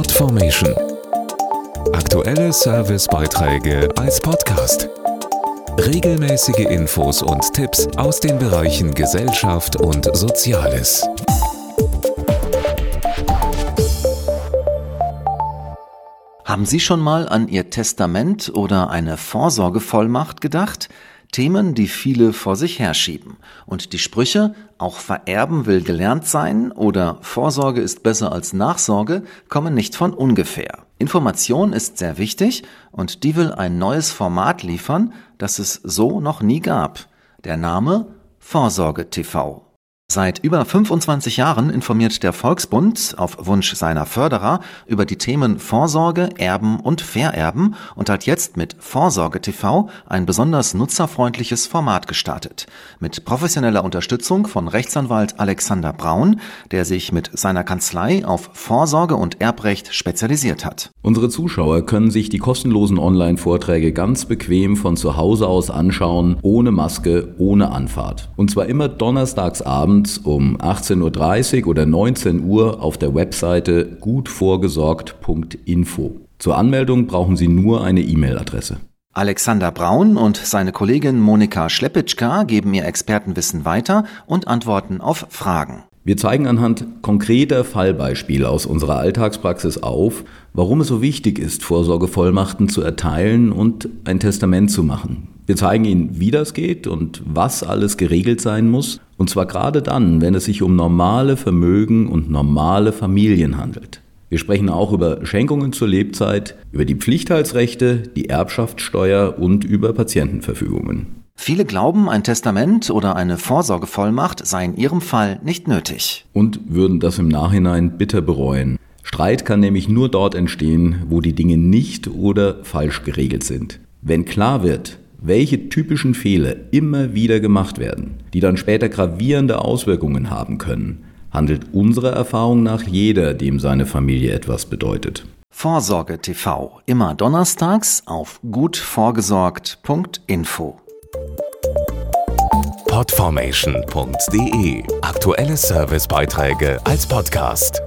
Podformation. Aktuelle Servicebeiträge als Podcast. Regelmäßige Infos und Tipps aus den Bereichen Gesellschaft und Soziales. Haben Sie schon mal an Ihr Testament oder eine Vorsorgevollmacht gedacht? Themen, die viele vor sich herschieben. Und die Sprüche, auch vererben will gelernt sein oder Vorsorge ist besser als Nachsorge, kommen nicht von ungefähr. Information ist sehr wichtig und die will ein neues Format liefern, das es so noch nie gab. Der Name Vorsorge TV. Seit über 25 Jahren informiert der Volksbund auf Wunsch seiner Förderer über die Themen Vorsorge, Erben und Vererben und hat jetzt mit Vorsorge TV ein besonders nutzerfreundliches Format gestartet. Mit professioneller Unterstützung von Rechtsanwalt Alexander Braun, der sich mit seiner Kanzlei auf Vorsorge und Erbrecht spezialisiert hat. Unsere Zuschauer können sich die kostenlosen Online-Vorträge ganz bequem von zu Hause aus anschauen, ohne Maske, ohne Anfahrt. Und zwar immer donnerstags abends abends um 18.30 Uhr oder 19 Uhr auf der Webseite gutvorgesorgt.info. Zur Anmeldung brauchen Sie nur eine E-Mail-Adresse. Alexander Braun und seine Kollegin Monika Schleppitschka geben ihr Expertenwissen weiter und antworten auf Fragen. Wir zeigen anhand konkreter Fallbeispiele aus unserer Alltagspraxis auf, warum es so wichtig ist, Vorsorgevollmachten zu erteilen und ein Testament zu machen. Wir zeigen Ihnen, wie das geht und was alles geregelt sein muss, und zwar gerade dann, wenn es sich um normale Vermögen und normale Familien handelt. Wir sprechen auch über Schenkungen zur Lebzeit, über die Pflichtteilsrechte, die Erbschaftssteuer und über Patientenverfügungen. Viele glauben, ein Testament oder eine Vorsorgevollmacht sei in ihrem Fall nicht nötig. Und würden das im Nachhinein bitter bereuen. Streit kann nämlich nur dort entstehen, wo die Dinge nicht oder falsch geregelt sind. Wenn klar wird, welche typischen Fehler immer wieder gemacht werden, die dann später gravierende Auswirkungen haben können, handelt unserer Erfahrung nach jeder, dem seine Familie etwas bedeutet. Vorsorge TV, immer donnerstags auf gutvorgesorgt.info. Podformation.de Aktuelle Servicebeiträge als Podcast.